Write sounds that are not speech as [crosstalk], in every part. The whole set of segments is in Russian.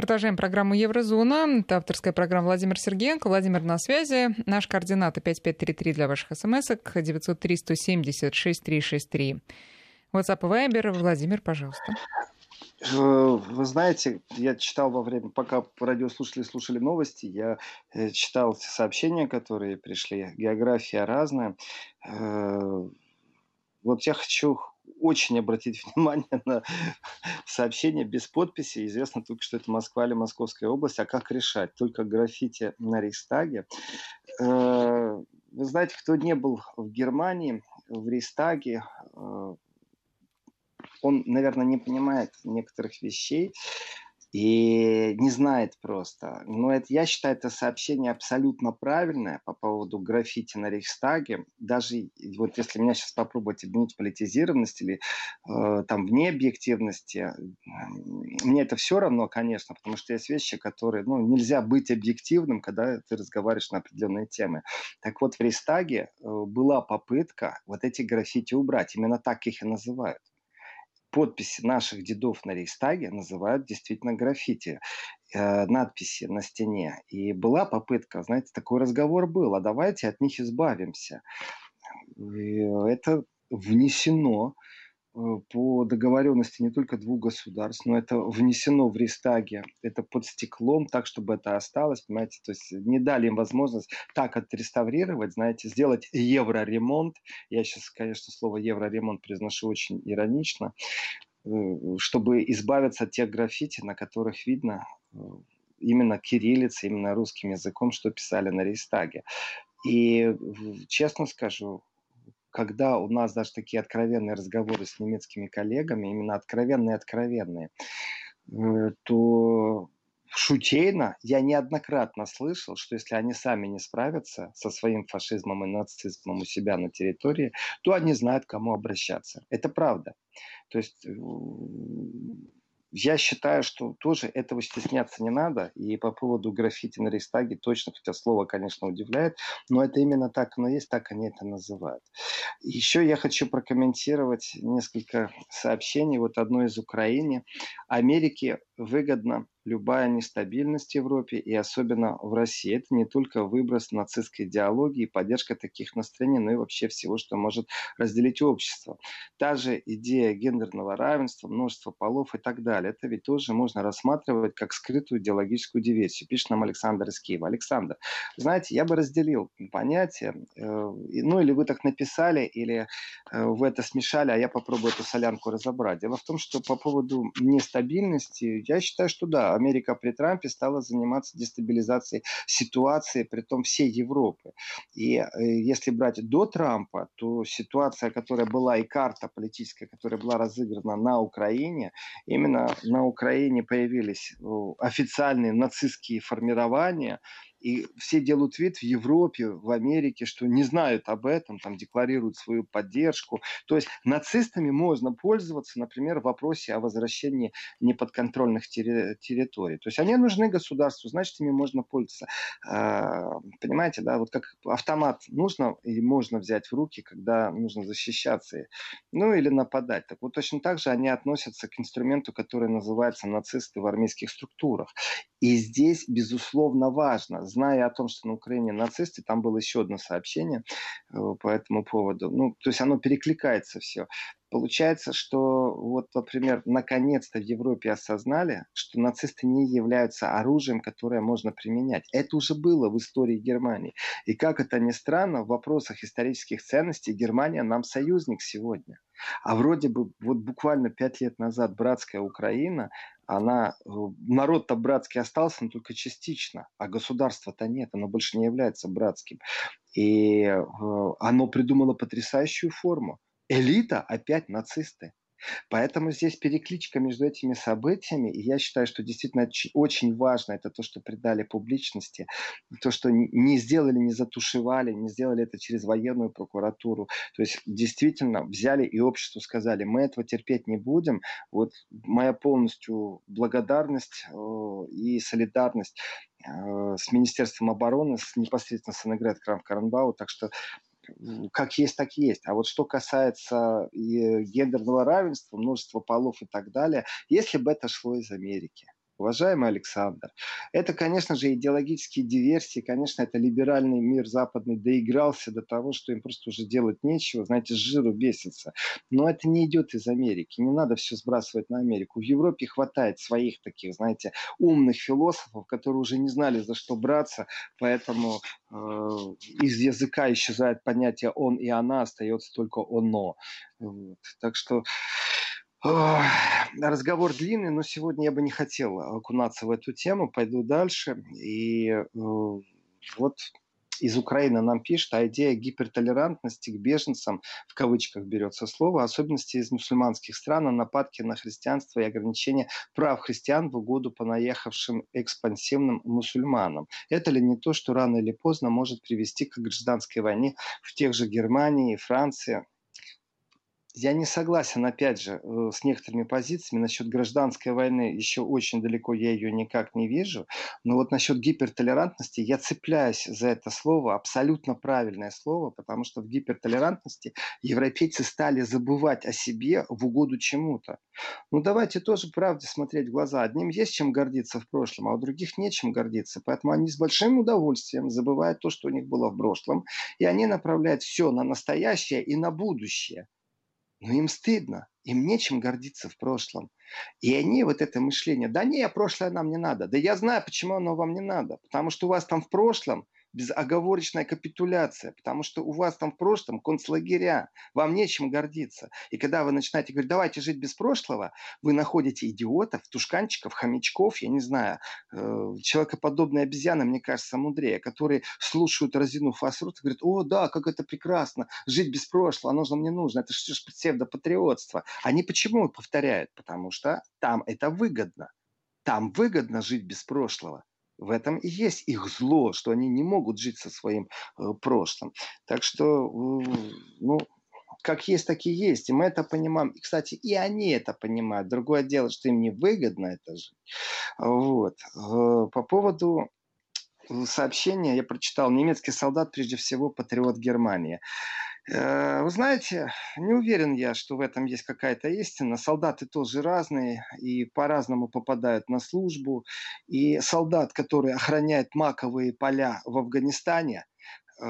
Продолжаем программу «Еврозона». Это авторская программа Владимир Сергеенко. Владимир на связи. Наш координаты 5533 для ваших смс-ок, 903-170-6363. WhatsApp и Viber. Владимир, пожалуйста. Э, вы знаете, я читал во время, пока радиослушатели слушали новости, я э, читал сообщения, которые пришли. География разная. Э, вот я хочу очень обратить [laughs] внимание на сообщение без подписи. Известно только, что это Москва или Московская область. А как решать? Только граффити на Рейхстаге. Вы знаете, кто не был в Германии, в Рейхстаге, он, наверное, не понимает некоторых вещей и не знает просто. Но это, я считаю, это сообщение абсолютно правильное по поводу граффити на Рейхстаге. Даже вот если меня сейчас попробовать обвинить в политизированности или э, там вне объективности, мне это все равно, конечно, потому что есть вещи, которые, ну, нельзя быть объективным, когда ты разговариваешь на определенные темы. Так вот, в Рейхстаге э, была попытка вот эти граффити убрать. Именно так их и называют подписи наших дедов на Рейхстаге называют действительно граффити, э, надписи на стене. И была попытка, знаете, такой разговор был, а давайте от них избавимся. И это внесено по договоренности не только двух государств, но это внесено в Рейстаге, это под стеклом, так, чтобы это осталось, понимаете, то есть не дали им возможность так отреставрировать, знаете, сделать евроремонт, я сейчас, конечно, слово евроремонт произношу очень иронично, э, чтобы избавиться от тех граффити, на которых видно э, именно кириллицей, именно русским языком, что писали на Рейстаге. И честно скажу, когда у нас даже такие откровенные разговоры с немецкими коллегами, именно откровенные-откровенные, э, то шутейно я неоднократно слышал, что если они сами не справятся со своим фашизмом и нацизмом у себя на территории, то они знают, к кому обращаться. Это правда. То есть э, я считаю, что тоже этого стесняться не надо. И по поводу граффити на Рейстаге точно, хотя слово, конечно, удивляет, но это именно так оно есть, так они это называют. Еще я хочу прокомментировать несколько сообщений. Вот одно из Украины. Америке выгодно любая нестабильность в Европе и особенно в России. Это не только выброс нацистской идеологии и поддержка таких настроений, но и вообще всего, что может разделить общество. Та же идея гендерного равенства, множество полов и так далее. Это ведь тоже можно рассматривать как скрытую идеологическую диверсию. Пишет нам Александр из Киева. Александр, знаете, я бы разделил понятие, э, ну или вы так написали, или э, вы это смешали, а я попробую эту солянку разобрать. Дело в том, что по поводу нестабильности, я считаю, что да, Америка при Трампе стала заниматься дестабилизацией ситуации, при том всей Европы. И э, если брать до Трампа, то ситуация, которая была и карта политическая, которая была разыграна на Украине, именно на Украине появились официальные нацистские формирования, и все делают вид в Европе, в Америке, что не знают об этом, там декларируют свою поддержку. То есть нацистами можно пользоваться, например, в вопросе о возвращении неподконтрольных терри- территорий. То есть они нужны государству, значит, ими можно пользоваться. А, понимаете, да, вот как автомат нужно и можно взять в руки, когда нужно защищаться, ну или нападать. Так вот точно так же они относятся к инструменту, который называется нацисты в армейских структурах. И здесь, безусловно, важно, зная о том, что на Украине нацисты, там было еще одно сообщение э, по этому поводу, ну, то есть оно перекликается все. Получается, что вот, например, наконец-то в Европе осознали, что нацисты не являются оружием, которое можно применять. Это уже было в истории Германии. И как это ни странно, в вопросах исторических ценностей Германия нам союзник сегодня. А вроде бы вот буквально пять лет назад братская Украина, она, э, народ-то братский остался, но только частично, а государства-то нет, оно больше не является братским. И э, оно придумало потрясающую форму. Элита опять нацисты. Поэтому здесь перекличка между этими событиями, и я считаю, что действительно очень важно это то, что придали публичности, то, что не сделали, не затушевали, не сделали это через военную прокуратуру. То есть действительно взяли и обществу сказали, мы этого терпеть не будем. Вот моя полностью благодарность э, и солидарность э, с Министерством обороны, с, непосредственно с Аннегрет Крам-Каранбау. Так что как есть, так есть. А вот что касается гендерного равенства, множества полов и так далее, если бы это шло из Америки, Уважаемый Александр, это, конечно же, идеологические диверсии, конечно, это либеральный мир западный доигрался до того, что им просто уже делать нечего, знаете, с жиру бесится. Но это не идет из Америки, не надо все сбрасывать на Америку. В Европе хватает своих таких, знаете, умных философов, которые уже не знали, за что браться, поэтому э, из языка исчезает понятие «он» и «она», остается только «оно». Вот. Так что Разговор длинный, но сегодня я бы не хотел окунаться в эту тему. Пойду дальше. И э, вот из Украины нам пишет, а идея гипертолерантности к беженцам, в кавычках берется слово, особенности из мусульманских стран, а нападки на христианство и ограничения прав христиан в угоду по наехавшим экспансивным мусульманам. Это ли не то, что рано или поздно может привести к гражданской войне в тех же Германии и Франции? Я не согласен, опять же, э, с некоторыми позициями насчет гражданской войны. Еще очень далеко я ее никак не вижу. Но вот насчет гипертолерантности я цепляюсь за это слово, абсолютно правильное слово, потому что в гипертолерантности европейцы стали забывать о себе в угоду чему-то. Ну давайте тоже правде смотреть в глаза. Одним есть чем гордиться в прошлом, а у других нечем гордиться. Поэтому они с большим удовольствием забывают то, что у них было в прошлом. И они направляют все на настоящее и на будущее. Но им стыдно, им нечем гордиться в прошлом. И они вот это мышление, да не, прошлое нам не надо. Да я знаю, почему оно вам не надо. Потому что у вас там в прошлом безоговорочная капитуляция, потому что у вас там в прошлом концлагеря, вам нечем гордиться. И когда вы начинаете говорить, давайте жить без прошлого, вы находите идиотов, тушканчиков, хомячков, я не знаю, э, человекоподобные обезьяны, мне кажется, мудрее, которые слушают разину фасрут и говорят, о, да, как это прекрасно, жить без прошлого, оно же нам не нужно, это же псевдопатриотство. Они почему повторяют? Потому что там это выгодно. Там выгодно жить без прошлого. В этом и есть их зло, что они не могут жить со своим э, прошлым. Так что, э, ну, как есть, так и есть. И мы это понимаем. И, кстати, и они это понимают. Другое дело, что им не выгодно это жить. Вот. Э, по поводу сообщения я прочитал. Немецкий солдат, прежде всего, патриот Германии. Э, вы знаете, не уверен я, что в этом есть какая-то истина. Солдаты тоже разные и по-разному попадают на службу. И солдат, который охраняет маковые поля в Афганистане, э,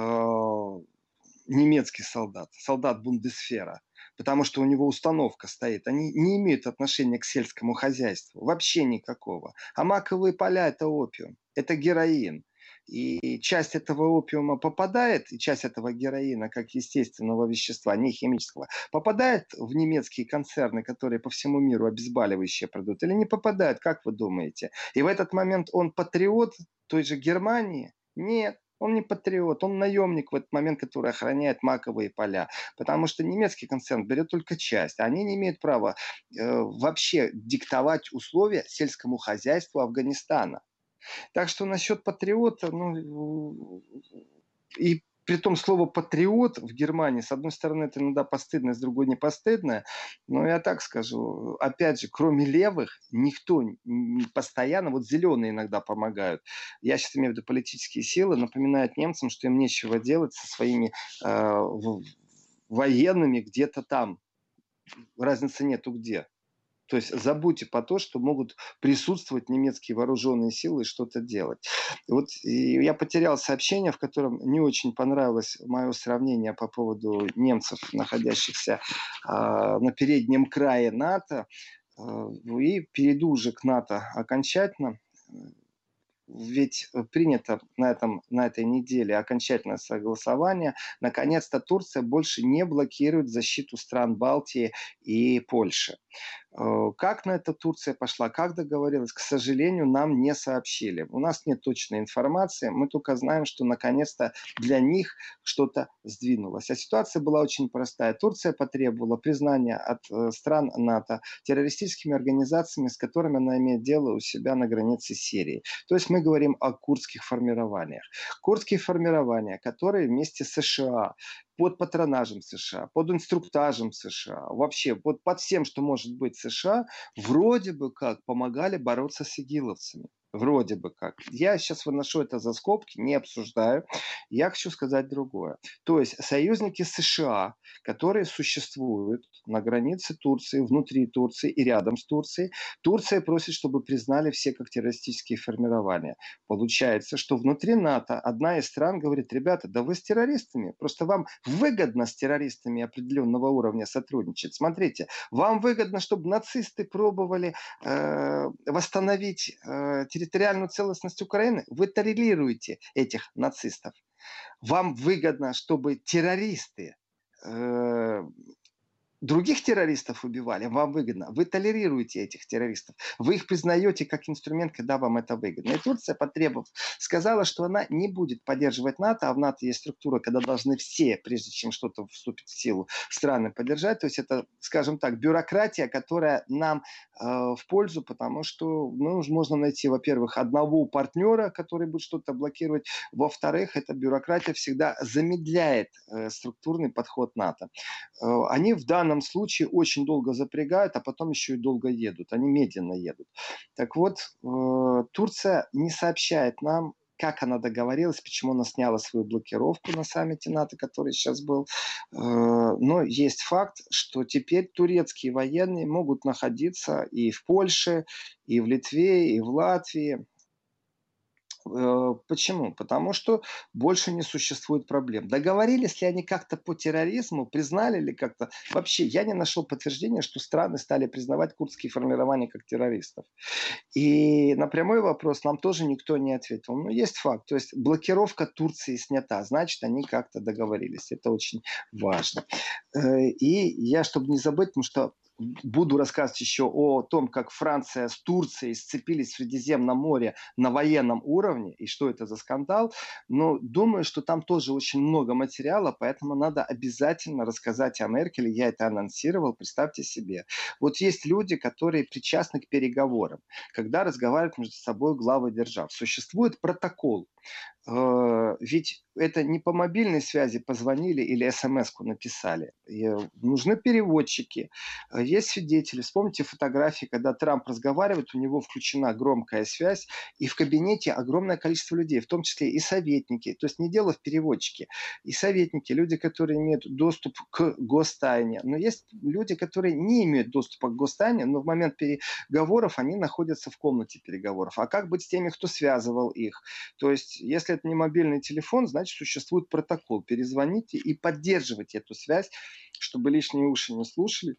немецкий солдат, солдат Бундесфера, потому что у него установка стоит, они не имеют отношения к сельскому хозяйству, вообще никакого. А маковые поля – это опиум, это героин. И часть этого опиума попадает, и часть этого героина, как естественного вещества, не химического, попадает в немецкие концерны, которые по всему миру обезболивающие продают, или не попадает, как вы думаете? И в этот момент он патриот той же Германии? Нет. Он не патриот, он наемник в этот момент, который охраняет маковые поля. Потому что немецкий концерн берет только часть. А они не имеют права э, вообще диктовать условия сельскому хозяйству Афганистана. Так что насчет патриота, ну, и при том слово патриот в Германии, с одной стороны, это иногда постыдно, с другой не постыдно. Но я так скажу, опять же, кроме левых, никто постоянно, вот зеленые иногда помогают. Я сейчас имею в виду политические силы, напоминают немцам, что им нечего делать со своими э, военными где-то там. Разницы нету где. То есть забудьте по то, что могут присутствовать немецкие вооруженные силы и что-то делать. Вот и я потерял сообщение, в котором не очень понравилось мое сравнение по поводу немцев, находящихся э, на переднем крае НАТО. Э, и перейду уже к НАТО окончательно ведь принято на, этом, на этой неделе окончательное согласование. Наконец-то Турция больше не блокирует защиту стран Балтии и Польши. Э, как на это Турция пошла, как договорилась, к сожалению, нам не сообщили. У нас нет точной информации, мы только знаем, что наконец-то для них что-то сдвинулось. А ситуация была очень простая. Турция потребовала признания от э, стран НАТО террористическими организациями, с которыми она имеет дело у себя на границе Сирии. То есть мы говорим о курдских формированиях. Курдские формирования, которые вместе с США под патронажем США, под инструктажем США, вообще под, под всем, что может быть США, вроде бы как помогали бороться с игиловцами. Вроде бы как. Я сейчас выношу это за скобки, не обсуждаю. Я хочу сказать другое. То есть союзники США, которые существуют на границе Турции, внутри Турции и рядом с Турцией, Турция просит, чтобы признали все как террористические формирования. Получается, что внутри НАТО одна из стран говорит, ребята, да вы с террористами, просто вам выгодно с террористами определенного уровня сотрудничать. Смотрите, вам выгодно, чтобы нацисты пробовали э, восстановить э, территориальную целостность Украины, вы толерируете этих нацистов. Вам выгодно, чтобы террористы э, других террористов убивали, вам выгодно. Вы толерируете этих террористов. Вы их признаете как инструмент, когда вам это выгодно. И Турция, потребовав, сказала, что она не будет поддерживать НАТО, а в НАТО есть структура, когда должны все, прежде чем что-то вступит в силу, страны поддержать. То есть это, скажем так, бюрократия, которая нам э, в пользу, потому что ну, можно найти, во-первых, одного партнера, который будет что-то блокировать. Во-вторых, эта бюрократия всегда замедляет э, структурный подход НАТО. Э, они в данном данном случае очень долго запрягают, а потом еще и долго едут. Они медленно едут. Так вот, э, Турция не сообщает нам, как она договорилась, почему она сняла свою блокировку на саммите НАТО, который сейчас был. Э, но есть факт, что теперь турецкие военные могут находиться и в Польше, и в Литве, и в Латвии, почему? Потому что больше не существует проблем. Договорились ли они как-то по терроризму, признали ли как-то? Вообще, я не нашел подтверждения, что страны стали признавать курдские формирования как террористов. И на прямой вопрос нам тоже никто не ответил. Но есть факт. То есть блокировка Турции снята. Значит, они как-то договорились. Это очень важно. Э, и я, чтобы не забыть, потому что буду рассказывать еще о том, как Франция с Турцией сцепились в Средиземном море на военном уровне, и что это за скандал. Но думаю, что там тоже очень много материала, поэтому надо обязательно рассказать о Меркеле. Я это анонсировал, представьте себе. Вот есть люди, которые причастны к переговорам, когда разговаривают между собой главы держав. Существует протокол. Э, ведь это не по мобильной связи позвонили или смс-ку написали. И нужны переводчики, э, есть свидетели. Вспомните фотографии, когда Трамп разговаривает, у него включена громкая связь, и в кабинете огромное количество людей, в том числе и советники. То есть не дело в переводчике. И советники, люди, которые имеют доступ к гостайне. Но есть люди, которые не имеют доступа к гостайне, но в момент переговоров они находятся в комнате переговоров. А как быть с теми, кто связывал их? То есть если это не мобильный телефон, значит, существует протокол. Перезвоните и поддерживайте эту связь, чтобы лишние уши не слушали,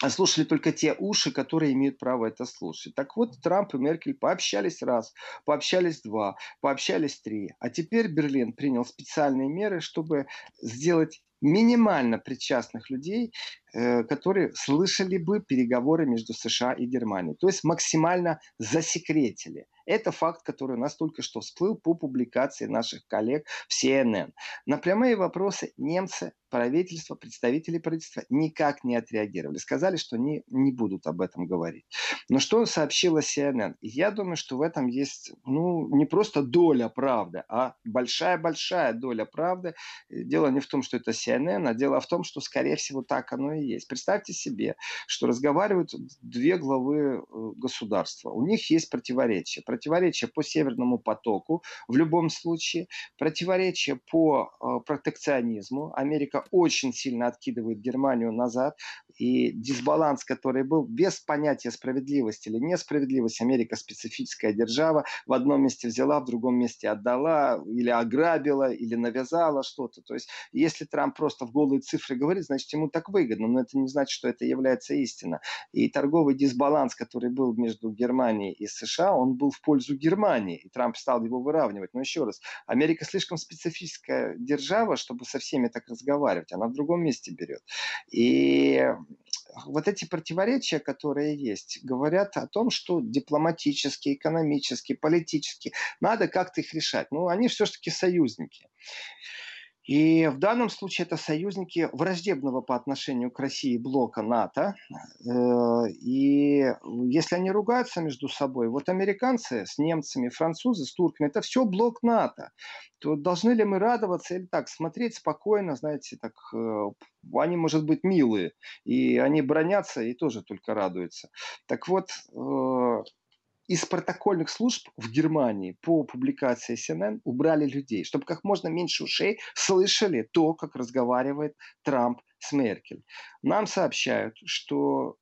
а слушали только те уши, которые имеют право это слушать. Так вот, Трамп и Меркель пообщались раз, пообщались два, пообщались три. А теперь Берлин принял специальные меры, чтобы сделать минимально причастных людей, э, которые слышали бы переговоры между США и Германией. То есть максимально засекретили – это факт, который у нас только что всплыл по публикации наших коллег в CNN. На прямые вопросы немцы, правительство, представители правительства никак не отреагировали. Сказали, что они не будут об этом говорить. Но что сообщила CNN? Я думаю, что в этом есть ну, не просто доля правды, а большая-большая доля правды. Дело не в том, что это CNN, а дело в том, что, скорее всего, так оно и есть. Представьте себе, что разговаривают две главы э, государства. У них есть противоречия противоречие по Северному потоку в любом случае, противоречие по э, протекционизму. Америка очень сильно откидывает Германию назад, и дисбаланс, который был без понятия справедливости или несправедливости, Америка специфическая держава, в одном месте взяла, в другом месте отдала, или ограбила, или навязала что-то. То есть, если Трамп просто в голые цифры говорит, значит, ему так выгодно, но это не значит, что это является истиной. И торговый дисбаланс, который был между Германией и США, он был в пользу Германии, и Трамп стал его выравнивать. Но еще раз, Америка слишком специфическая держава, чтобы со всеми так разговаривать. Она в другом месте берет. И вот эти противоречия, которые есть, говорят о том, что дипломатически, экономически, политически надо как-то их решать. Ну, они все-таки союзники. И в данном случае это союзники враждебного по отношению к России блока НАТО. Э, и если они ругаются между собой, вот американцы с немцами, французы с турками, это все блок НАТО. То должны ли мы радоваться или так смотреть спокойно, знаете, так э, они, может быть, милые, и они бронятся и тоже только радуются. Так вот, э, из протокольных служб в Германии по публикации CNN убрали людей, чтобы как можно меньше ушей слышали то, как разговаривает Трамп с Меркель. Нам сообщают, что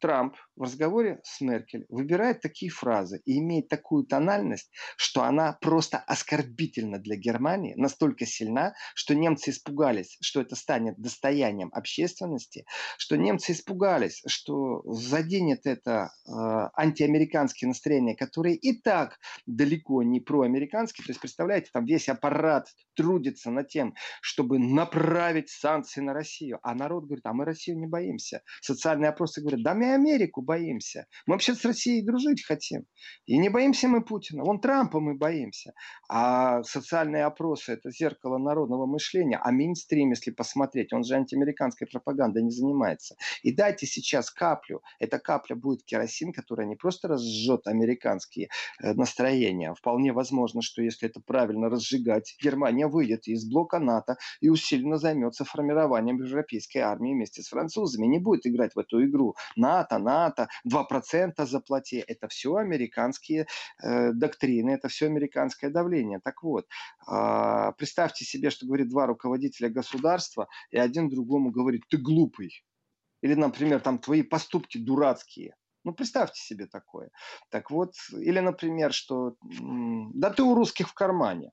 Трамп в разговоре с Меркель выбирает такие фразы и имеет такую тональность, что она просто оскорбительна для Германии, настолько сильна, что немцы испугались, что это станет достоянием общественности, что немцы испугались, что заденет это э, антиамериканские настроения, которые и так далеко не проамериканские. То есть, представляете, там весь аппарат трудится над тем, чтобы направить санкции на Россию. А народ говорит, а мы Россию не боимся. Социальные опросы говорят, да мы Америку боимся. Мы вообще с Россией дружить хотим. И не боимся мы Путина. Вон Трампа мы боимся. А социальные опросы – это зеркало народного мышления. А мейнстрим, если посмотреть, он же антиамериканской пропагандой не занимается. И дайте сейчас каплю. Эта капля будет керосин, которая не просто разжжет американские э, настроения. Вполне возможно, что если это правильно разжигать, Германия выйдет из блока НАТО и усиленно займется формированием европейской армии вместе с французами. Не будет играть в эту игру НАТО, НАТО, 2% заплати. Это все американские э, доктрины, это все американское давление. Так вот, э, представьте себе, что говорит два руководителя государства, и один другому говорит, ты глупый. Или, например, там твои поступки дурацкие. Ну, представьте себе такое. Так вот, или, например, что да ты у русских в кармане.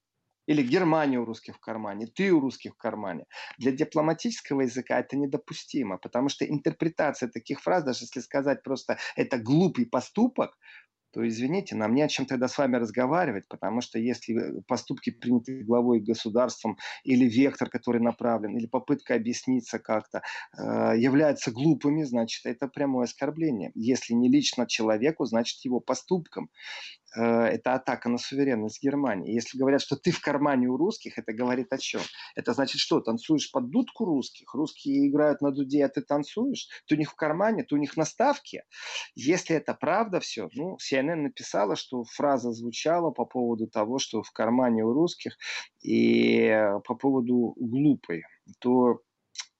Или Германия у русских в кармане, ты у русских в кармане. Для дипломатического языка это недопустимо, потому что интерпретация таких фраз, даже если сказать просто «это глупый поступок», то, извините, нам не о чем тогда с вами разговаривать, потому что если э, поступки приняты главой государством или вектор, который направлен, или попытка объясниться как-то, э, являются глупыми, значит, это прямое оскорбление. Если не лично человеку, значит, его поступкам. Э, это атака на суверенность Германии. Если говорят, что ты в кармане у русских, это говорит о чем? Это значит что? Танцуешь под дудку русских? Русские играют на дуде, а ты танцуешь? Ты у них в кармане, ты у них на ставке? Если это правда все, ну, CNN написала, что фраза звучала по поводу того, что в кармане у русских и по поводу глупой, то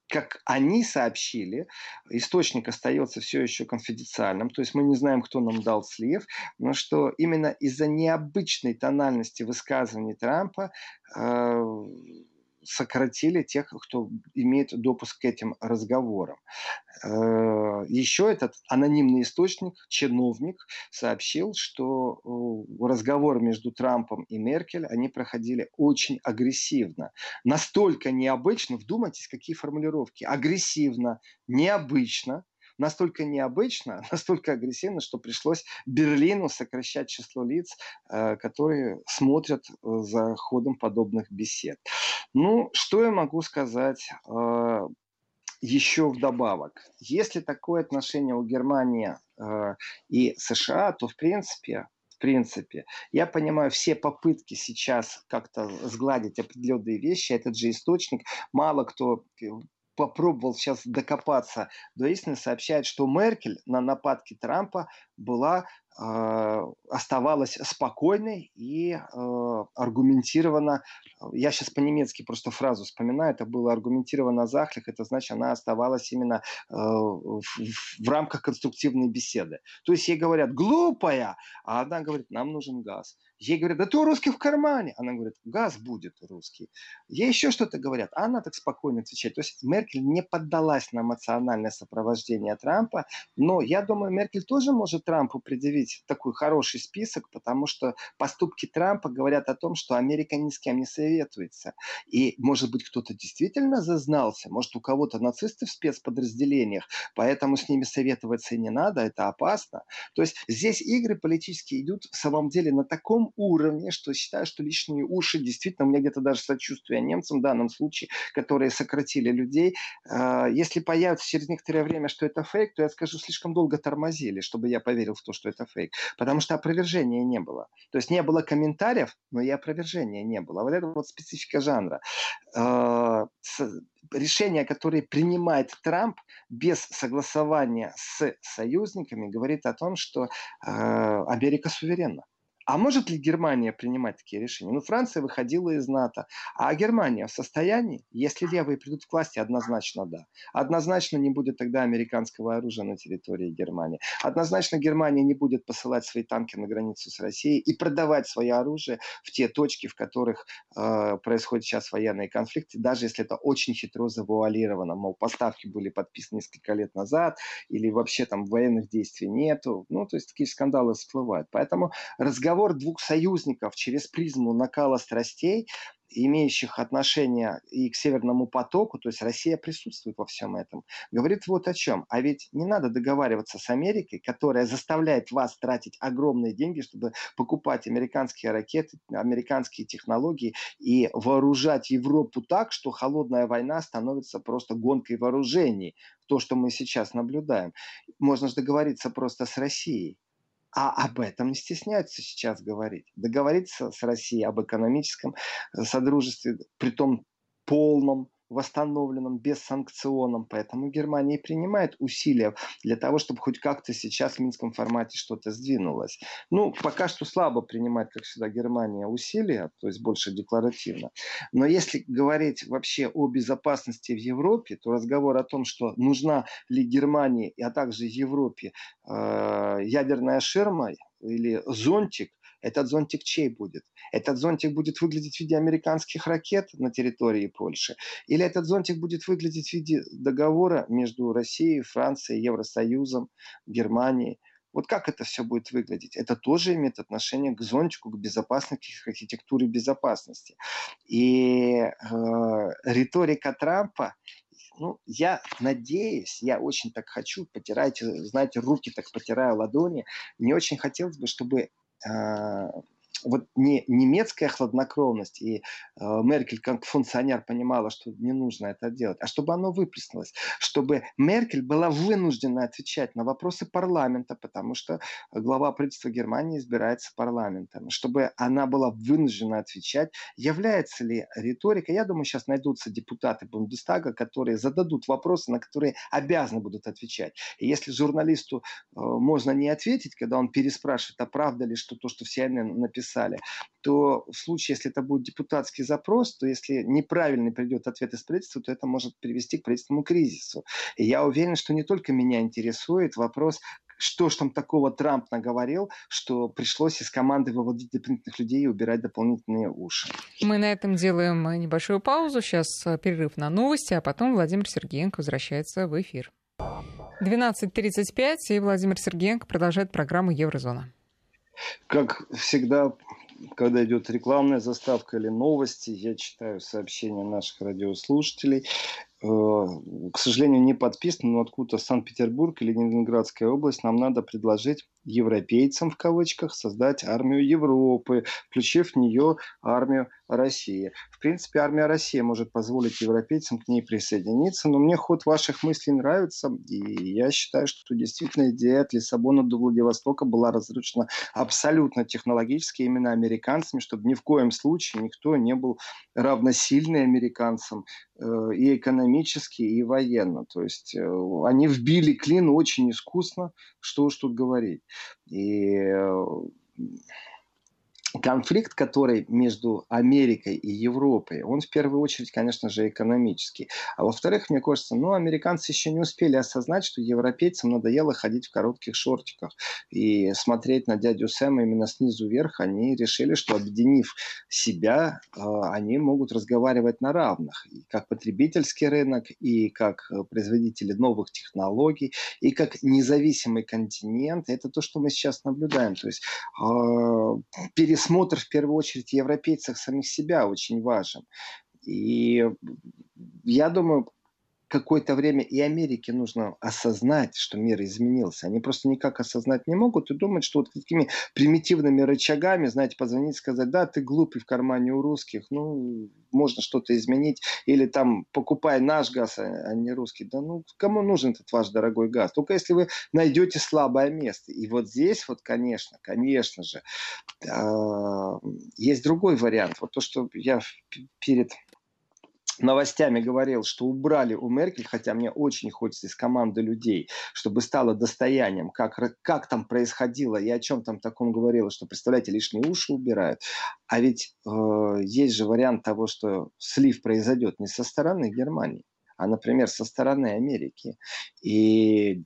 как они сообщили, источник остается все еще конфиденциальным, то есть мы не знаем, кто нам дал слив, но что именно из-за необычной тональности высказываний Трампа э, сократили тех, кто имеет допуск к этим разговорам. Э, Еще этот анонимный источник, чиновник, сообщил, что э, разговор между Трампом и Меркель, они проходили очень агрессивно. Настолько необычно, вдумайтесь, какие формулировки. Агрессивно, необычно, настолько необычно, [laughs] настолько агрессивно, что пришлось Берлину сокращать число лиц, э, которые смотрят за ходом подобных бесед. Ну, что я могу сказать э, еще вдобавок? Если такое отношение у Германии э, и США, то в принципе в принципе. Я понимаю все попытки сейчас как-то сгладить определенные вещи. Этот же источник мало кто попробовал сейчас докопаться до истины, сообщает, что Меркель на нападки Трампа была Э, оставалась спокойной и э, аргументированно, я сейчас по-немецки просто фразу вспоминаю, это было аргументированно захлих, это значит, она оставалась именно э, в, в рамках конструктивной беседы. То есть ей говорят, глупая, а она говорит, нам нужен газ. Ей говорят, да ты у русских в кармане. Она говорит, газ будет русский. Ей еще что-то говорят, а она так спокойно отвечает. То есть Меркель не поддалась на эмоциональное сопровождение Трампа, но я думаю, Меркель тоже может Трампу предъявить такой хороший список, потому что поступки Трампа говорят о том, что Америка ни с кем не советуется. И, может быть, кто-то действительно зазнался, может, у кого-то нацисты в спецподразделениях, поэтому с ними советоваться и не надо, это опасно. То есть здесь игры политические идут в самом деле на таком уровне, что считаю, что лишние уши, действительно, у меня где-то даже сочувствие немцам в данном случае, которые сократили людей. А, если появится через некоторое время, что это фейк, то я скажу, слишком долго тормозили, чтобы я поверил в то, что это фейк. Потому что опровержения не было. То есть не было комментариев, но и опровержения не было. Вот это вот специфика жанра а, решения, которые принимает Трамп без согласования с союзниками, говорит о том, что э, Америка суверенна. А может ли Германия принимать такие решения? Ну, Франция выходила из НАТО. А Германия в состоянии? Если левые придут к власти, однозначно да. Однозначно не будет тогда американского оружия на территории Германии. Однозначно Германия не будет посылать свои танки на границу с Россией и продавать свое оружие в те точки, в которых э, происходят сейчас военные конфликты, даже если это очень хитро завуалировано. Мол, поставки были подписаны несколько лет назад или вообще там военных действий нету. Ну, то есть такие скандалы всплывают. Поэтому разговор двух союзников через призму накала страстей имеющих отношение и к Северному потоку, то есть Россия присутствует во всем этом, говорит вот о чем. А ведь не надо договариваться с Америкой, которая заставляет вас тратить огромные деньги, чтобы покупать американские ракеты, американские технологии и вооружать Европу так, что холодная война становится просто гонкой вооружений. То, что мы сейчас наблюдаем. Можно же договориться просто с Россией. А об этом не стесняются сейчас говорить. Договориться с Россией об экономическом э, содружестве, при том полном, восстановленном, бессанкционном. Поэтому Германия принимает усилия для того, чтобы хоть как-то сейчас в Минском формате что-то сдвинулось. Ну, пока что слабо принимает, как всегда, Германия усилия, то есть больше декларативно. Но если говорить вообще о безопасности в Европе, то разговор о том, что нужна ли Германии, а также Европе э, ядерная ширма или зонтик – этот зонтик чей будет? Этот зонтик будет выглядеть в виде американских ракет на территории Польши? Или этот зонтик будет выглядеть в виде договора между Россией, Францией, Евросоюзом, Германией? Вот как это все будет выглядеть? Это тоже имеет отношение к зонтику, к безопасности, к архитектуре безопасности. И э, риторика Трампа, ну, я надеюсь, я очень так хочу, потирайте, знаете, руки так потираю ладони. Мне очень хотелось бы, чтобы а, вот не немецкая хладнокровность и э, Меркель как функционер понимала, что не нужно это делать, а чтобы оно выплеснулось, чтобы Меркель была вынуждена отвечать на вопросы парламента, потому что глава правительства Германии избирается парламентом, чтобы она была вынуждена отвечать, является ли риторика. Я думаю, сейчас найдутся депутаты Бундестага, которые зададут вопросы, на которые обязаны будут отвечать. И если журналисту э, можно не ответить, когда он переспрашивает, а правда ли, что то, что все написали, написали, то в случае, если это будет депутатский запрос, то если неправильный придет ответ из правительства, то это может привести к правительственному кризису. И я уверен, что не только меня интересует вопрос, что ж там такого Трамп наговорил, что пришлось из команды выводить дополнительных людей и убирать дополнительные уши. Мы на этом делаем небольшую паузу. Сейчас э, перерыв на новости, а потом Владимир Сергеенко возвращается в эфир. 12.35, и Владимир Сергеенко продолжает программу «Еврозона». Как всегда, когда идет рекламная заставка или новости, я читаю сообщения наших радиослушателей. Э, к сожалению, не подписан, но откуда Санкт-Петербург или Ленинградская область нам надо предложить европейцам, в кавычках, создать армию Европы, включив в нее армию России. В принципе, армия России может позволить европейцам к ней присоединиться, но мне ход ваших мыслей нравится, и я считаю, что действительно идея от Лиссабона до Владивостока была разрушена абсолютно технологически именно американцами, чтобы ни в коем случае никто не был равносильный американцам э, и экономически, и военно. То есть э, они вбили клин очень искусно, что уж тут говорить. И э, конфликт, который между Америкой и Европой, он в первую очередь, конечно же, экономический. А во-вторых, мне кажется, ну, американцы еще не успели осознать, что европейцам надоело ходить в коротких шортиках и смотреть на дядю Сэма именно снизу вверх. Они решили, что объединив себя, а, они могут разговаривать на равных. И как потребительский рынок, и как производители новых технологий, и как независимый континент. Это то, что мы сейчас наблюдаем. То есть а, пересмотр в первую очередь европейцев самих себя очень важен. И я думаю, какое-то время и Америке нужно осознать, что мир изменился. Они просто никак осознать не могут и думают, что вот такими примитивными рычагами, знаете, позвонить, сказать, да, ты глупый в кармане у русских, ну, можно что-то изменить, или там покупай наш газ, а не русский. Да ну, кому нужен этот ваш дорогой газ? Только если вы найдете слабое место. И вот здесь вот, конечно, конечно же, а, есть другой вариант. Вот то, что я перед новостями говорил, что убрали у Меркель, хотя мне очень хочется из команды людей, чтобы стало достоянием, как, как там происходило и о чем там таком говорилось, что, представляете, лишние уши убирают. А ведь э, есть же вариант того, что слив произойдет не со стороны Германии, а, например, со стороны Америки. И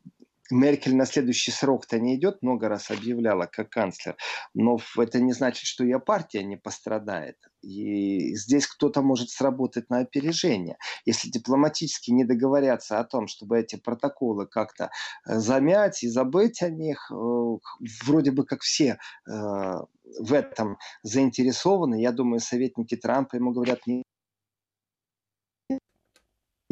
Меркель на следующий срок-то не идет, много раз объявляла как канцлер, но это не значит, что ее партия не пострадает. И здесь кто-то может сработать на опережение. Если дипломатически не договорятся о том, чтобы эти протоколы как-то э, замять и забыть о них, э, вроде бы как все э, в этом заинтересованы, я думаю, советники Трампа ему говорят, не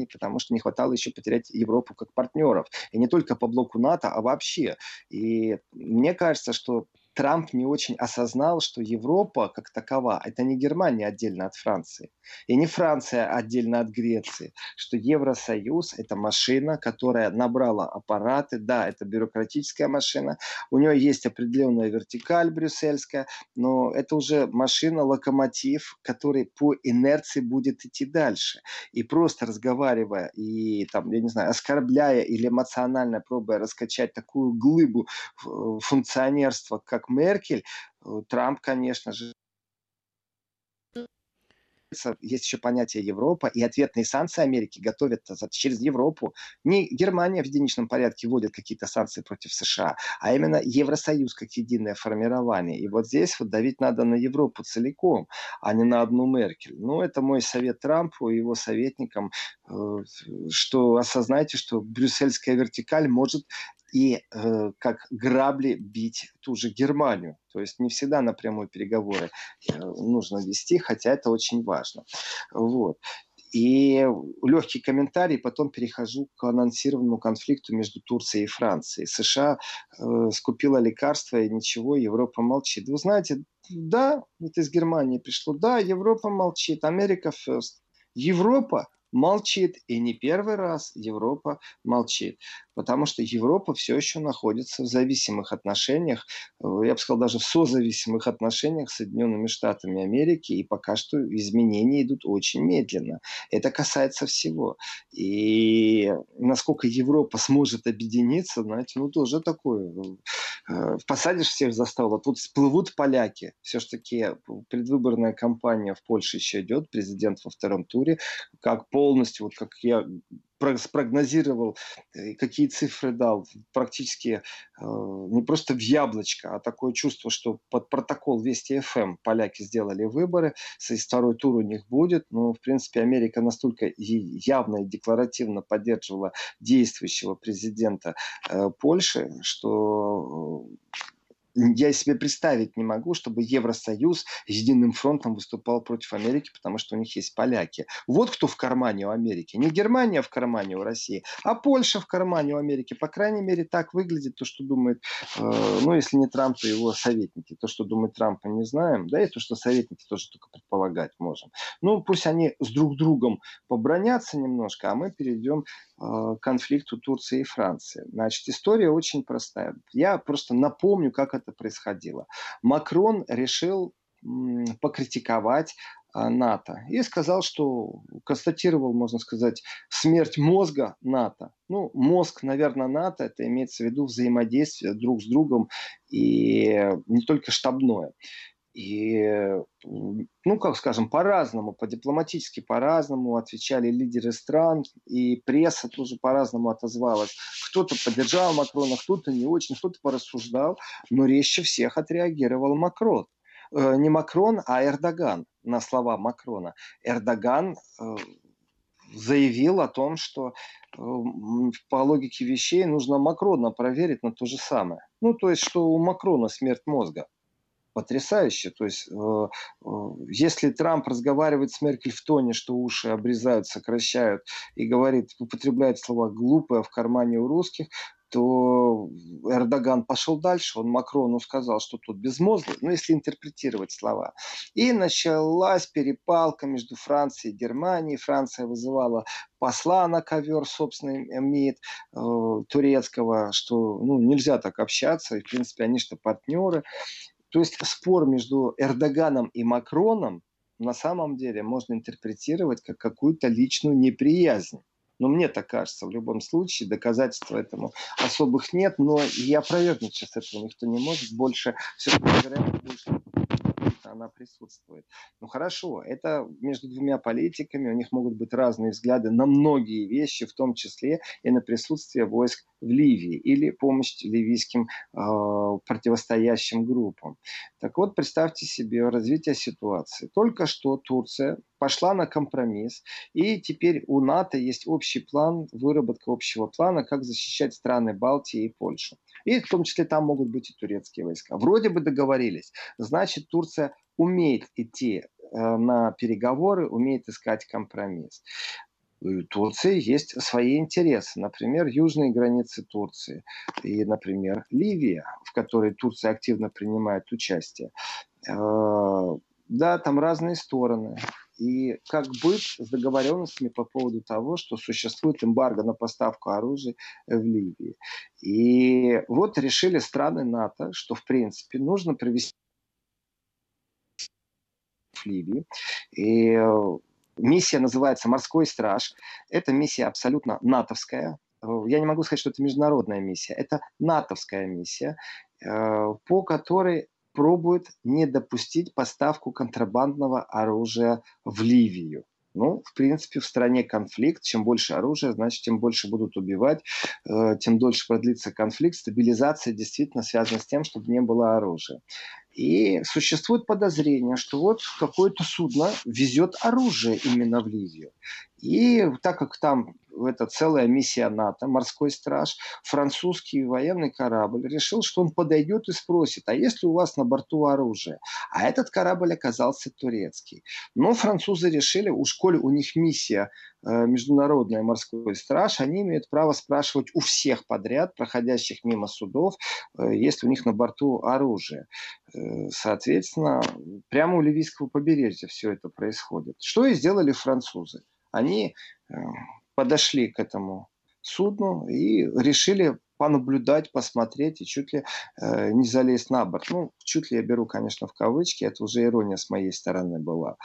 потому что не хватало еще потерять Европу как партнеров. И не только по блоку НАТО, а вообще. И мне кажется, что Трамп не очень осознал, что Европа как такова, это не Германия отдельно от Франции, и не Франция отдельно от Греции, что Евросоюз – это машина, которая набрала аппараты, да, это бюрократическая машина, у нее есть определенная вертикаль брюссельская, но это уже машина, локомотив, который по инерции будет идти дальше. И просто разговаривая и, там, я не знаю, оскорбляя или эмоционально пробуя раскачать такую глыбу функционерства, как Меркель, э, Трамп, конечно же, есть еще понятие Европа, и ответные санкции Америки готовят через Европу. Не Германия в единичном порядке вводит какие-то санкции против США, а именно Евросоюз как единое формирование. И вот здесь вот давить надо на Европу целиком, а не на одну Меркель. Ну, это мой совет Трампу и его советникам, э, что осознайте, что брюссельская вертикаль может и э, как грабли бить ту же Германию. То есть не всегда напрямую переговоры э, нужно вести, хотя это очень важно. Вот. И легкий комментарий, потом перехожу к анонсированному конфликту между Турцией и Францией. США э, скупила лекарства и ничего, Европа молчит. Вы знаете, да, это из Германии пришло, да, Европа молчит, Америка first. Европа молчит, и не первый раз Европа молчит потому что Европа все еще находится в зависимых отношениях, э, я бы сказал, даже в созависимых отношениях с Соединенными Штатами Америки, и пока что изменения идут очень медленно. Это касается всего. И насколько Европа сможет объединиться, знаете, ну тоже такое. Э, посадишь всех за стол, а тут всплывут поляки. Все-таки предвыборная кампания в Польше еще идет, президент во втором туре, как полностью, вот как я спрогнозировал, э, какие цифры дал, практически э, не просто в яблочко, а такое чувство, что под протокол Вести ФМ поляки сделали выборы, второй тур у них будет, но, в принципе, Америка настолько явно и декларативно поддерживала действующего президента э, Польши, что я себе представить не могу, чтобы Евросоюз единым фронтом выступал против Америки, потому что у них есть поляки. Вот кто в кармане у Америки. Не Германия в кармане у России, а Польша в кармане у Америки. По крайней мере, так выглядит то, что думает, э, ну, если не Трамп, то его советники. То, что думает Трамп, мы не знаем. Да, и то, что советники тоже только предполагать можем. Ну, пусть они с друг другом побронятся немножко, а мы перейдем Э, конфликту Турции и Франции. Значит, история очень простая. Я просто напомню, как это происходило. Макрон решил покритиковать э, НАТО и сказал, что констатировал, можно сказать, смерть мозга НАТО. Ну, мозг, наверное, НАТО, это имеется в виду взаимодействие друг с другом и не только штабное. И, ну, как скажем, по-разному, по-дипломатически по-разному отвечали лидеры стран, и пресса тоже по-разному отозвалась. Кто-то поддержал Макрона, кто-то не очень, кто-то порассуждал, но резче всех отреагировал Макрон. Э, не Макрон, а Эрдоган на слова Макрона. Эрдоган э, заявил о том, что э, по логике вещей нужно Макрона проверить на то же самое. Ну, то есть, что у Макрона смерть мозга потрясающе. То есть, если Трамп разговаривает с Меркель в тоне, что уши обрезают, сокращают, и говорит, употребляет слова глупые в кармане у русских, то Эрдоган пошел дальше, он Макрону сказал, что тут безмозглый, ну, если интерпретировать слова. И началась перепалка между Францией и Германией. Франция вызывала посла на ковер собственный МИД э, турецкого, что ну, нельзя так общаться, и, в принципе, они что партнеры. То есть спор между Эрдоганом и Макроном на самом деле можно интерпретировать как какую-то личную неприязнь. Но мне так кажется, в любом случае, доказательств этому особых нет, но и опровергнуть сейчас этого никто не может. Больше, все-таки, вероятно, больше она присутствует. Ну хорошо, это между двумя политиками, у них могут быть разные взгляды на многие вещи, в том числе и на присутствие войск в Ливии или помощь ливийским э, противостоящим группам. Так вот, представьте себе развитие ситуации. Только что Турция пошла на компромисс, и теперь у НАТО есть общий план, выработка общего плана, как защищать страны Балтии и Польшу. И в том числе там могут быть и турецкие войска. Вроде бы договорились. Значит, Турция умеет идти э, на переговоры, умеет искать компромисс. У Турции есть свои интересы. Например, южные границы Турции и, например, Ливия, в которой Турция активно принимает участие. Э, да, там разные стороны. И как быть с договоренностями по поводу того, что существует эмбарго на поставку оружия в Ливии. И вот решили страны НАТО, что в принципе нужно провести в Ливии. И э, миссия называется «Морской страж». Эта миссия абсолютно натовская. Я не могу сказать, что это международная миссия. Это натовская миссия, э, по которой пробует не допустить поставку контрабандного оружия в Ливию. Ну, в принципе, в стране конфликт. Чем больше оружия, значит, тем больше будут убивать, э, тем дольше продлится конфликт. Стабилизация действительно связана с тем, чтобы не было оружия. И существует подозрение, что вот какое-то судно везет оружие именно в Ливию. И так как там это целая миссия НАТО, морской страж, французский военный корабль решил, что он подойдет и спросит, а есть ли у вас на борту оружие? А этот корабль оказался турецкий. Но французы решили, уж коли у них миссия э, международная морской страж, они имеют право спрашивать у всех подряд, проходящих мимо судов, э, есть у них на борту оружие. Э, соответственно, прямо у ливийского побережья все это происходит. Что и сделали французы. Они подошли к этому судну и решили понаблюдать, посмотреть и чуть ли э, не залезть на борт. Ну, чуть ли я беру, конечно, в кавычки, это уже ирония с моей стороны была.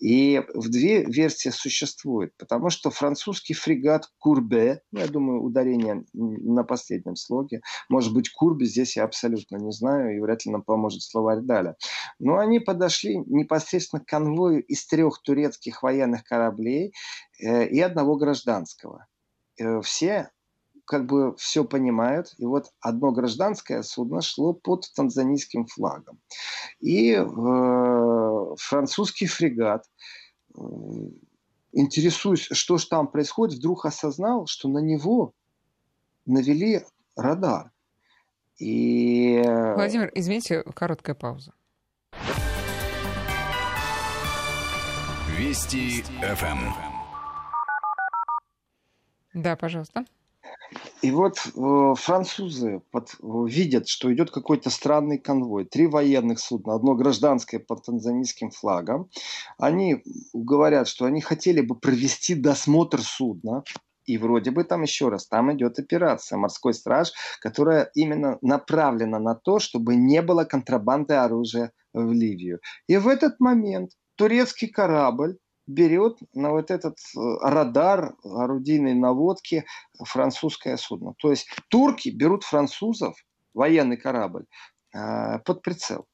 И в две версии существует, потому что французский фрегат Курбе, ну, я думаю, ударение на последнем слоге, может быть, Курбе, здесь я абсолютно не знаю, и вряд ли нам поможет словарь Даля. Но они подошли непосредственно к конвою из трех турецких военных кораблей э, и одного гражданского. Э, все как бы все понимают. И вот одно гражданское судно шло под танзанийским флагом. И э, французский фрегат, э, интересуясь, что же там происходит, вдруг осознал, что на него навели радар. И... Э, Владимир, извините, короткая пауза. Вести ФМ. Да, пожалуйста. И вот э, французы под, э, видят, что идет какой-то странный конвой. Три военных судна, одно гражданское под танзанийским флагом. Они говорят, что они хотели бы провести досмотр судна. И вроде бы там еще раз, там идет операция «Морской страж», которая именно направлена на то, чтобы не было контрабанды оружия в Ливию. И в этот момент турецкий корабль берет на вот этот э, радар орудийной наводки французское судно. То есть турки берут французов, военный корабль, э, под прицел.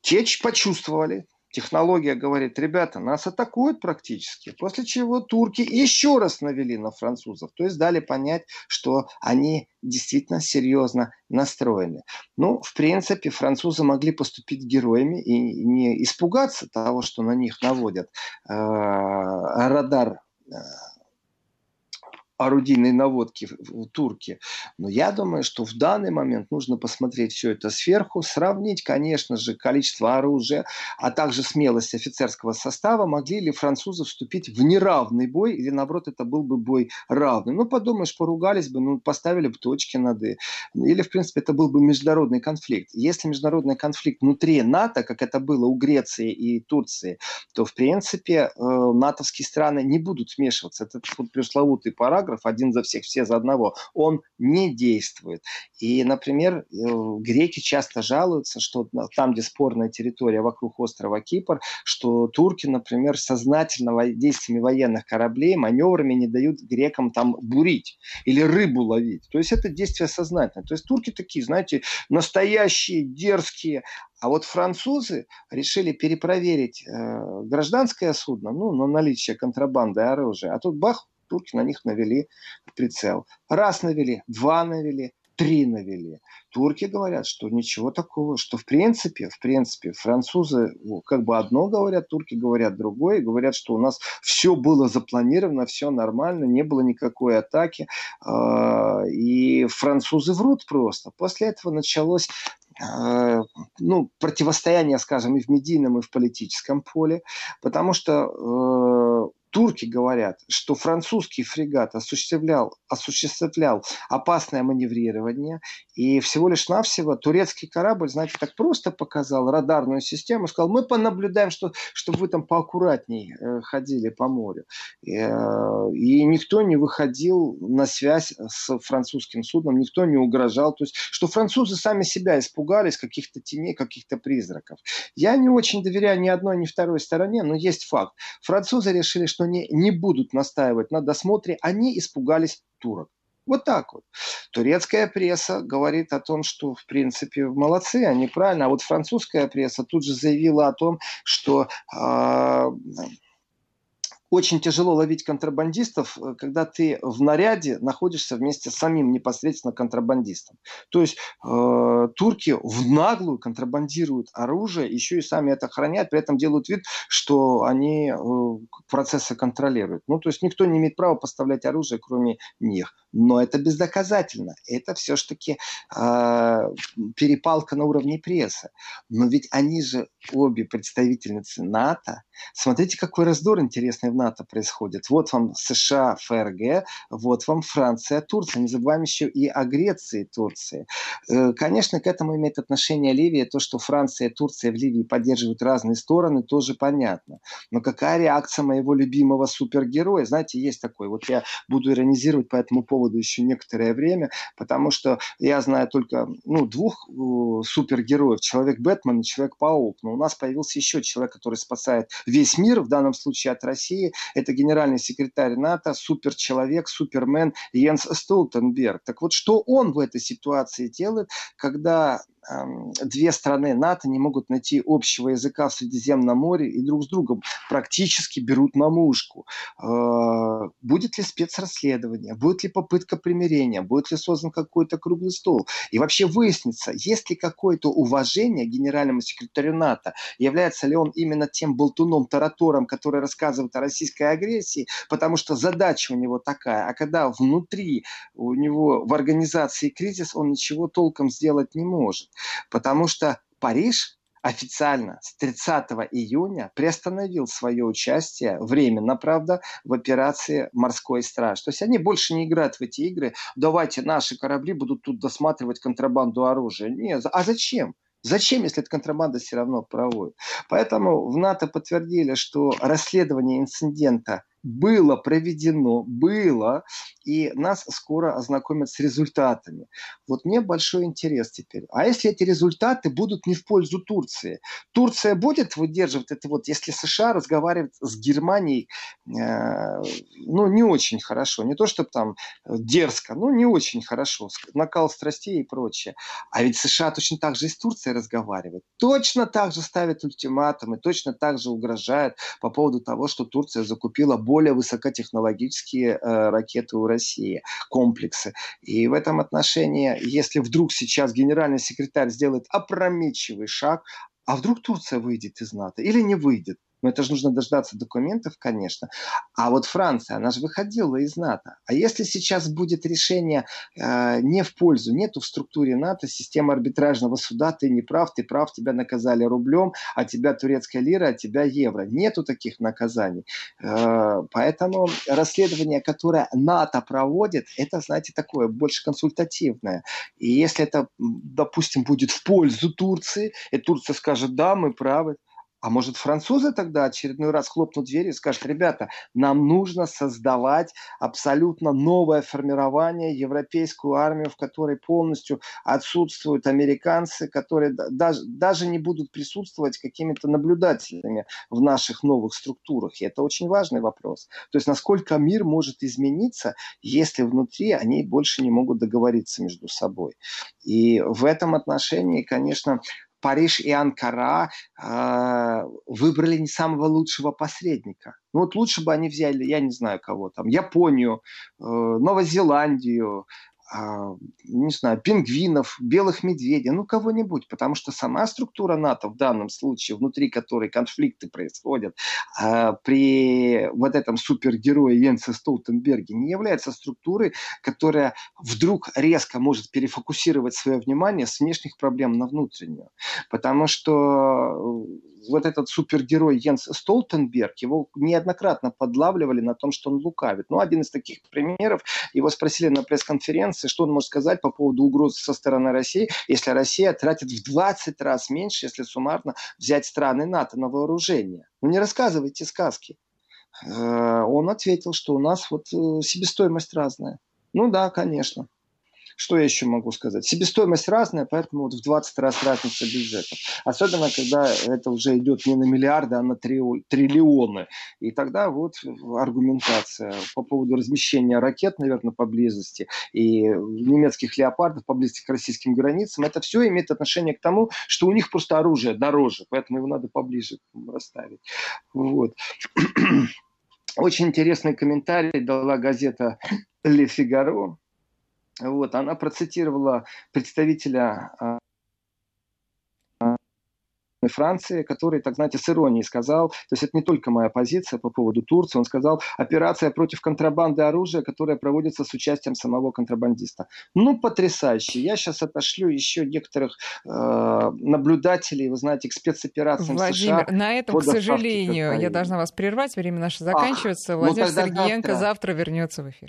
Те почувствовали, технология говорит, ребята, нас атакуют практически. После чего турки еще раз навели на французов. То есть дали понять, что они действительно серьезно настроены. Ну, в принципе, французы могли поступить героями и не испугаться того, что на них наводят э, радар э, орудийной наводки в турке. Но я думаю, что в данный момент нужно посмотреть все это сверху, сравнить, конечно же, количество оружия, а также смелость офицерского состава. Могли ли французы вступить в неравный бой или, наоборот, это был бы бой равный? Ну, подумаешь, поругались бы, ну, поставили бы точки над «и». Или, в принципе, это был бы международный конфликт. Если международный конфликт внутри НАТО, как это было у Греции и Турции, то, в принципе, э, натовские страны не будут вмешиваться. Это вот пресловутый параграф, параграф, один за всех, все за одного, он не действует. И, например, э, греки часто жалуются, что там, где спорная территория вокруг острова Кипр, что турки, например, сознательно действиями военных кораблей, маневрами не дают грекам там бурить или рыбу ловить. То есть это действие сознательное. То есть турки такие, знаете, настоящие, дерзкие, а вот французы решили перепроверить э, гражданское судно, ну, на наличие контрабанды оружия. А тут бах, турки на них навели прицел. Раз навели, два навели, три навели. Турки говорят, что ничего такого, что в принципе, в принципе, французы как бы одно говорят, турки говорят другое, говорят, что у нас все было запланировано, все нормально, не было никакой атаки, а, и французы врут просто. После этого началось а, ну, противостояние, скажем, и в медийном, и в политическом поле, потому что э, турки говорят, что французский фрегат осуществлял, осуществлял опасное маневрирование, и всего лишь навсего турецкий корабль, знаете, так просто показал радарную систему, сказал, мы понаблюдаем, что, чтобы вы там поаккуратней э, ходили по морю. И, э, и никто не выходил на связь с французским судном, никто не угрожал. То есть, что французы сами себя испугались каких-то теней, каких-то призраков. Я не очень доверяю ни одной, ни второй стороне, но есть факт. Французы решили, что не, не будут настаивать на досмотре, они испугались турок. Вот так вот. Турецкая пресса говорит о том, что, в принципе, молодцы, они правильно. А вот французская пресса тут же заявила о том, что э, очень тяжело ловить контрабандистов, э, когда ты в наряде находишься вместе с самим непосредственно контрабандистом. То есть э, турки в наглую контрабандируют оружие, еще и сами это хранят, при этом делают вид, что они э, процессы контролируют. Ну, то есть никто не имеет права поставлять оружие, кроме них. Но это бездоказательно. Это все-таки э, перепалка на уровне прессы. Но ведь они же обе представительницы НАТО. Смотрите, какой раздор интересный в НАТО происходит. Вот вам США, ФРГ, вот вам Франция, Турция. Не забываем еще и о Греции Турции. Э, конечно, к этому имеет отношение Ливия. То, что Франция и Турция в Ливии поддерживают разные стороны, тоже понятно. Но какая реакция моего любимого супергероя? Знаете, есть такой. Вот я буду иронизировать по этому поводу еще некоторое время, потому что я знаю только ну, двух э, супергероев. Человек Бэтмен и Человек-паук. Но у нас появился еще человек, который спасает весь мир, в данном случае от России. Это генеральный секретарь НАТО, суперчеловек, супермен Йенс Столтенберг. Так вот, что он в этой ситуации делает, когда две страны НАТО не могут найти общего языка в Средиземном море и друг с другом практически берут на мушку. А, будет ли спецрасследование, будет ли попытка примирения, будет ли создан какой-то круглый стол. И вообще выяснится, есть ли какое-то уважение генеральному секретарю НАТО, является ли он именно тем болтуном, таратором, который рассказывает о российской агрессии, потому что задача у него такая, а когда внутри у него в организации кризис, он ничего толком сделать не может. Потому что Париж официально с 30 июня приостановил свое участие, временно, правда, в операции «Морской страж». То есть они больше не играют в эти игры. Давайте наши корабли будут тут досматривать контрабанду оружия. Нет, а зачем? Зачем, если эта контрабанда все равно проводит? Поэтому в НАТО подтвердили, что расследование инцидента – было проведено, было, и нас скоро ознакомят с результатами. Вот мне большой интерес теперь. А если эти результаты будут не в пользу Турции? Турция будет выдерживать это вот, если США разговаривает с Германией, э, ну, не очень хорошо. Не то, чтобы там дерзко, но не очень хорошо. Накал страстей и прочее. А ведь США точно так же и с Турцией разговаривает. Точно так же ставит ультиматумы, точно так же угрожает по поводу того, что Турция закупила больше более высокотехнологические э, ракеты у России, комплексы. И в этом отношении, если вдруг сейчас генеральный секретарь сделает опрометчивый шаг, а вдруг Турция выйдет из НАТО или не выйдет? Но это же нужно дождаться документов, конечно. А вот Франция, она же выходила из НАТО. А если сейчас будет решение э, не в пользу, нету в структуре НАТО системы арбитражного суда, ты не прав, ты прав, тебя наказали рублем, а тебя турецкая лира, а тебя евро. Нету таких наказаний. Э, поэтому расследование, которое НАТО проводит, это, знаете, такое больше консультативное. И если это, допустим, будет в пользу Турции, и Турция скажет, да, мы правы, А может, французы тогда очередной раз хлопнут дверью и скажут, ребята, нам нужно создавать абсолютно новое формирование, европейскую армию, в которой полностью отсутствуют американцы, которые даже, даже не будут присутствовать какими-то наблюдателями в наших новых структурах. И это очень важный вопрос. То есть, насколько мир может измениться, если внутри они больше не могут договориться между собой. И в этом отношении, конечно, Париж и Анкара э, выбрали не самого лучшего посредника. Ну вот лучше бы они взяли, я не знаю кого там, Японию, э, Новозеландию, не знаю, пингвинов, белых медведей, ну кого-нибудь, потому что сама структура НАТО в данном случае, внутри которой конфликты происходят, а, при вот этом супергерое Йенсе Столтенберге не является структурой, которая вдруг резко может перефокусировать свое внимание с внешних проблем на внутреннюю. Потому что вот этот супергерой Йенс Столтенберг, его неоднократно подлавливали на том, что он лукавит. Ну, один из таких примеров, его спросили на пресс-конференции, что он может сказать по поводу угроз со стороны России, если Россия тратит в 20 раз меньше, если суммарно взять страны НАТО на вооружение. Ну, не рассказывайте сказки. Э, он ответил, что у нас вот э, себестоимость разная. Ну да, конечно. Что я еще могу сказать? Себестоимость разная, поэтому вот в 20 раз разница бюджетов. Особенно, когда это уже идет не на миллиарды, а на триллионы. И тогда вот аргументация по поводу размещения ракет, наверное, поблизости и немецких леопардов поблизости к российским границам, это все имеет отношение к тому, что у них просто оружие дороже, поэтому его надо поближе расставить. Вот. [clears throat] Очень интересный комментарий дала газета «Ле Фигаро», вот, она процитировала представителя а, Франции, который, так знаете, с иронией сказал, то есть это не только моя позиция по поводу Турции, он сказал, операция против контрабанды оружия, которая проводится с участием самого контрабандиста. Ну, потрясающе. Я сейчас отошлю еще некоторых э, наблюдателей, вы знаете, к спецоперациям Владимир, США. на этом, к сожалению, я должна вас прервать, время наше заканчивается. Ах, ну Владимир ну Сергеенко завтра. завтра вернется в эфир.